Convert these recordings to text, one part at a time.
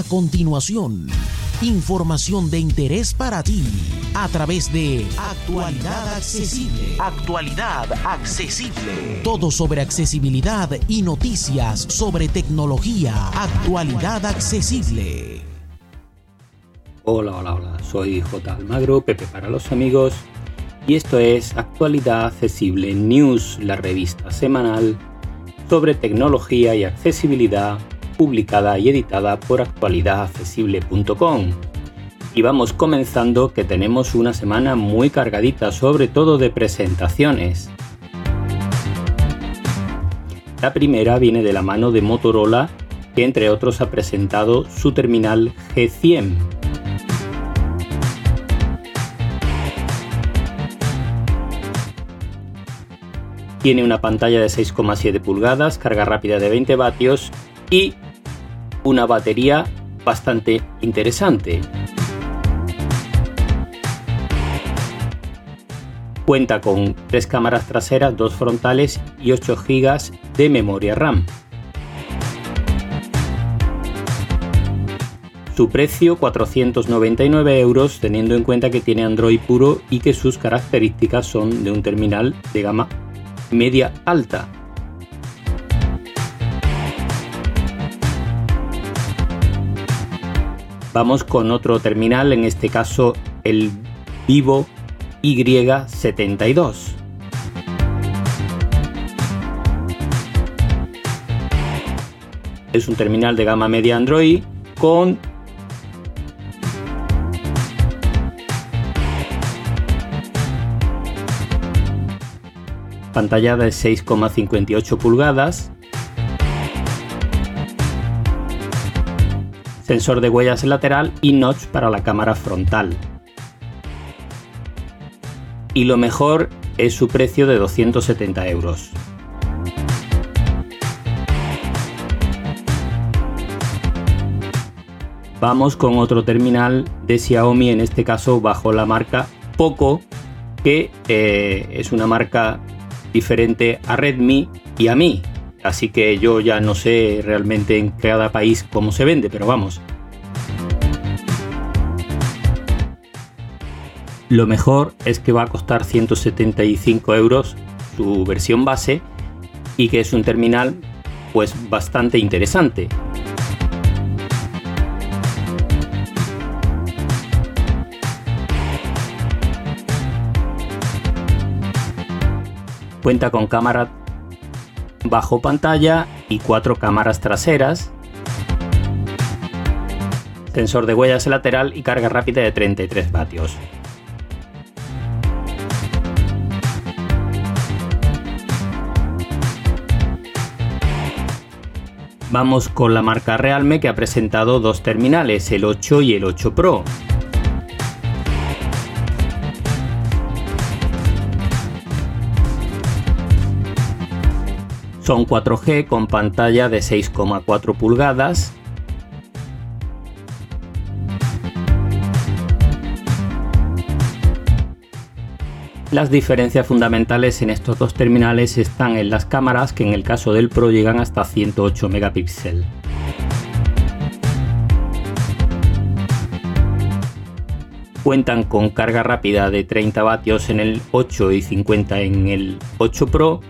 A continuación, información de interés para ti a través de Actualidad Accesible. Actualidad Accesible. Todo sobre accesibilidad y noticias sobre tecnología. Actualidad Accesible. Hola, hola, hola. Soy J. Almagro, Pepe para los amigos. Y esto es Actualidad Accesible News, la revista semanal sobre tecnología y accesibilidad publicada y editada por actualidadaccesible.com. Y vamos comenzando que tenemos una semana muy cargadita, sobre todo de presentaciones. La primera viene de la mano de Motorola, que entre otros ha presentado su terminal G100. Tiene una pantalla de 6,7 pulgadas, carga rápida de 20 vatios y una batería bastante interesante. Cuenta con tres cámaras traseras, dos frontales y 8 GB de memoria RAM. Su precio 499 euros teniendo en cuenta que tiene Android puro y que sus características son de un terminal de gama media alta. Vamos con otro terminal, en este caso el Vivo Y72. Es un terminal de gama media Android con pantalla de 6,58 pulgadas, sensor de huellas lateral y notch para la cámara frontal. Y lo mejor es su precio de 270 euros. Vamos con otro terminal de Xiaomi, en este caso bajo la marca Poco, que eh, es una marca diferente a Redmi y a mí. Así que yo ya no sé realmente en cada país cómo se vende, pero vamos. Lo mejor es que va a costar 175 euros su versión base y que es un terminal pues bastante interesante. Cuenta con cámara bajo pantalla y cuatro cámaras traseras, sensor de huellas lateral y carga rápida de 33 vatios. Vamos con la marca Realme que ha presentado dos terminales, el 8 y el 8 Pro. Son 4G con pantalla de 6,4 pulgadas. Las diferencias fundamentales en estos dos terminales están en las cámaras que en el caso del Pro llegan hasta 108 megapíxeles. Cuentan con carga rápida de 30 vatios en el 8 y 50 en el 8 Pro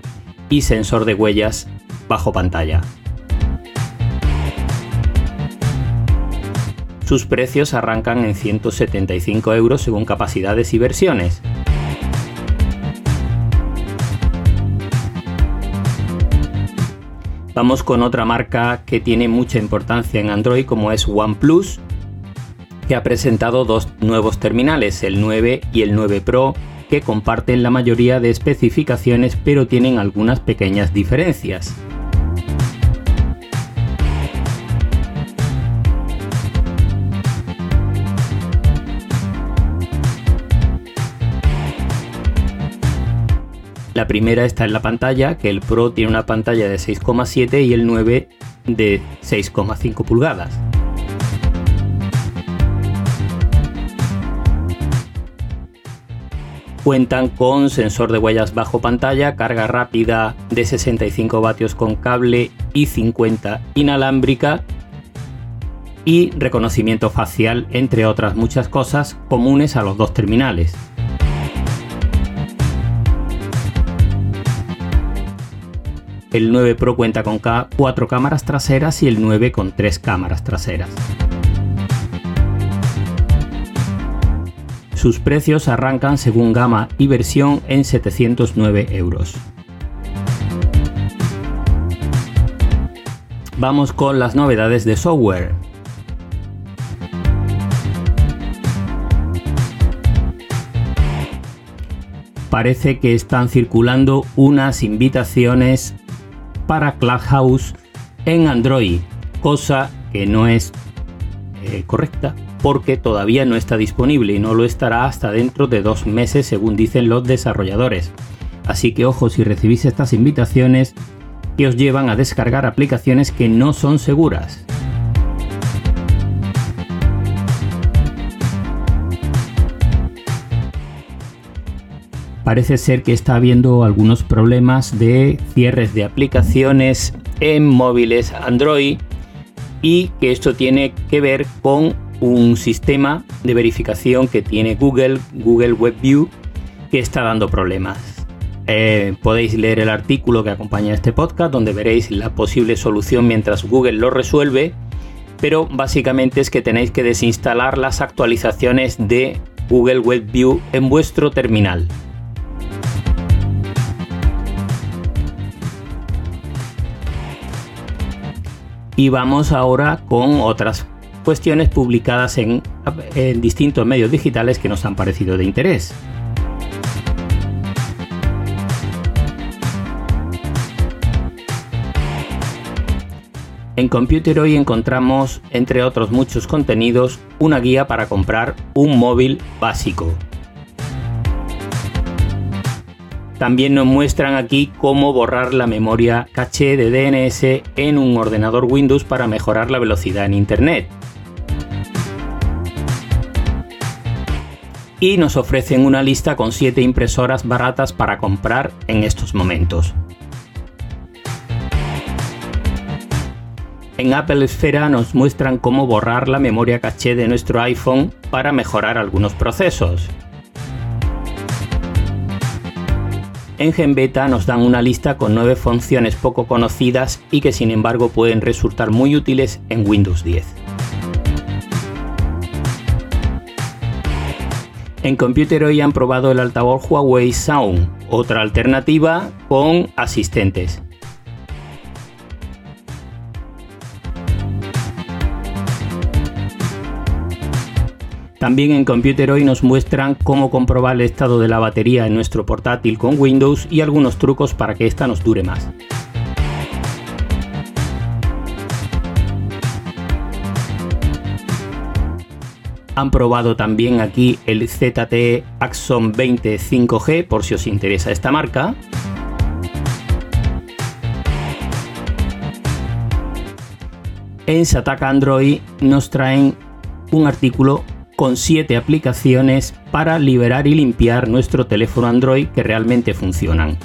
y sensor de huellas bajo pantalla. Sus precios arrancan en 175 euros según capacidades y versiones. Vamos con otra marca que tiene mucha importancia en Android como es OnePlus, que ha presentado dos nuevos terminales, el 9 y el 9 Pro, que comparten la mayoría de especificaciones pero tienen algunas pequeñas diferencias. La primera está en la pantalla, que el Pro tiene una pantalla de 6,7 y el 9 de 6,5 pulgadas. Cuentan con sensor de huellas bajo pantalla, carga rápida de 65 vatios con cable y 50 inalámbrica. y reconocimiento facial, entre otras muchas cosas comunes a los dos terminales. El 9 Pro cuenta con 4 cámaras traseras y el 9 con 3 cámaras traseras. Sus precios arrancan según gama y versión en 709 euros. Vamos con las novedades de software. Parece que están circulando unas invitaciones para Clubhouse en Android, cosa que no es eh, correcta porque todavía no está disponible y no lo estará hasta dentro de dos meses según dicen los desarrolladores. Así que ojo si recibís estas invitaciones que os llevan a descargar aplicaciones que no son seguras. Parece ser que está habiendo algunos problemas de cierres de aplicaciones en móviles Android y que esto tiene que ver con un sistema de verificación que tiene Google, Google WebView, que está dando problemas. Eh, podéis leer el artículo que acompaña este podcast donde veréis la posible solución mientras Google lo resuelve, pero básicamente es que tenéis que desinstalar las actualizaciones de Google WebView en vuestro terminal. Y vamos ahora con otras cuestiones publicadas en, distintos medios digitales que nos han parecido de interés. En Computer hoy encontramos, entre otros muchos contenidos, una guía para comprar un móvil básico. También nos muestran aquí cómo borrar la memoria caché de DNS en un ordenador Windows para mejorar la velocidad en Internet. y nos ofrecen una lista con 7 impresoras baratas para comprar en estos momentos. En Apple Esfera nos muestran cómo borrar la memoria caché de nuestro iPhone para mejorar algunos procesos. En GenBeta nos dan una lista con 9 funciones poco conocidas y que sin embargo pueden resultar muy útiles en Windows 10. En Computer hoy han probado el altavoz Huawei Sound, otra alternativa con asistentes. También en Computer hoy nos muestran cómo comprobar el estado de la batería en nuestro portátil con Windows y algunos trucos para que ésta nos dure más. Han probado también aquí el ZTE Axon 20 5G por si os interesa esta marca. En Sataka Android nos traen un artículo con 7 aplicaciones para liberar y limpiar nuestro teléfono Android que realmente funcionan.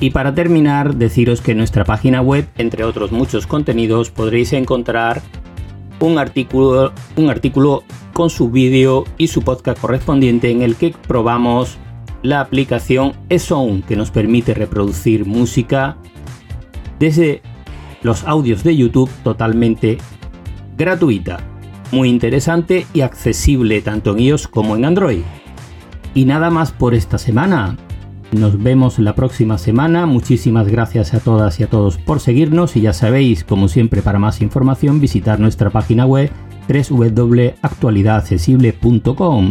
Y para terminar, deciros que en nuestra página web, entre otros muchos contenidos, podréis encontrar un artículo, un artículo con su vídeo y su podcast correspondiente en el que probamos la aplicación eSound que nos permite reproducir música desde los audios de YouTube totalmente gratuita. Muy interesante y accesible tanto en iOS como en Android. Y nada más por esta semana. Nos vemos la próxima semana. Muchísimas gracias a todas y a todos por seguirnos y ya sabéis, como siempre, para más información visitar nuestra página web www.actualidadaccesible.com.